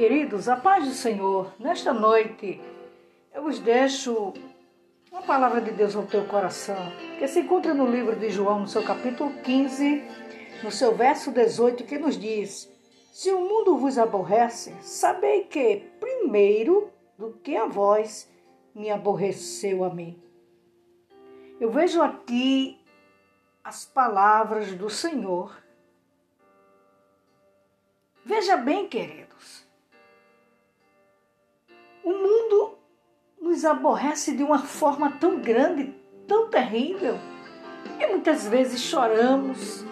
Queridos, a paz do Senhor, nesta noite eu vos deixo uma palavra de Deus ao teu coração, que se encontra no livro de João, no seu capítulo 15, no seu verso 18, que nos diz: Se o mundo vos aborrece, sabei que, primeiro do que a vós, me aborreceu a mim. Eu vejo aqui as palavras do Senhor. Veja bem, queridos, nos aborrece de uma forma tão grande, tão terrível, que muitas vezes choramos,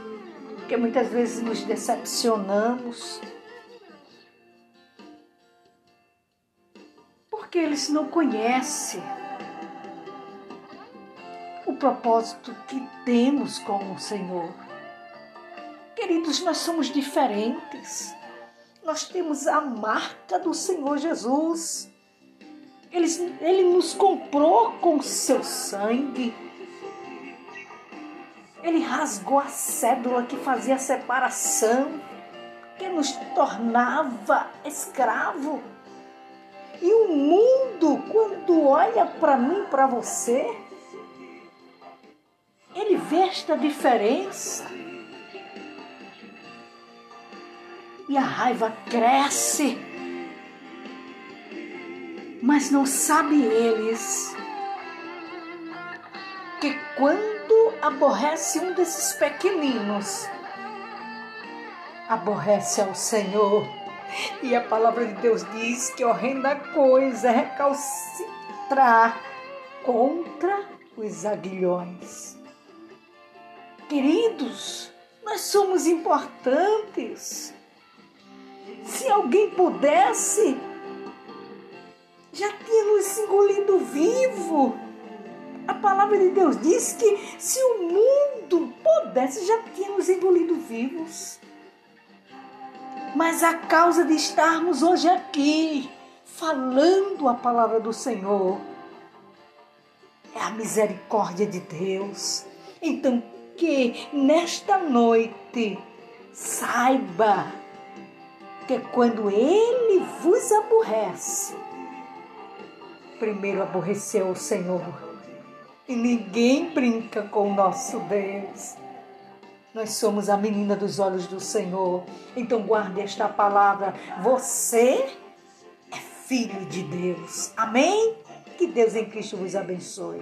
que muitas vezes nos decepcionamos. Porque eles não conhecem o propósito que temos com o Senhor. Queridos, nós somos diferentes. Nós temos a marca do Senhor Jesus. Ele, ele nos comprou com seu sangue. Ele rasgou a cédula que fazia a separação, que nos tornava escravo. E o mundo, quando olha para mim, para você, ele vê esta diferença. E a raiva cresce mas não sabe eles que quando aborrece um desses pequeninos, aborrece ao Senhor. E a palavra de Deus diz que horrenda coisa é recalcitrar contra os aguilhões. Queridos, nós somos importantes. Se alguém pudesse já tinha nos engolido vivo. A palavra de Deus diz que se o mundo pudesse, já tinha nos engolido vivos. Mas a causa de estarmos hoje aqui, falando a palavra do Senhor, é a misericórdia de Deus. Então, que nesta noite saiba que quando Ele vos aborrece, primeiro aborreceu o Senhor. E ninguém brinca com o nosso Deus. Nós somos a menina dos olhos do Senhor. Então guarde esta palavra. Você é filho de Deus. Amém? Que Deus em Cristo vos abençoe.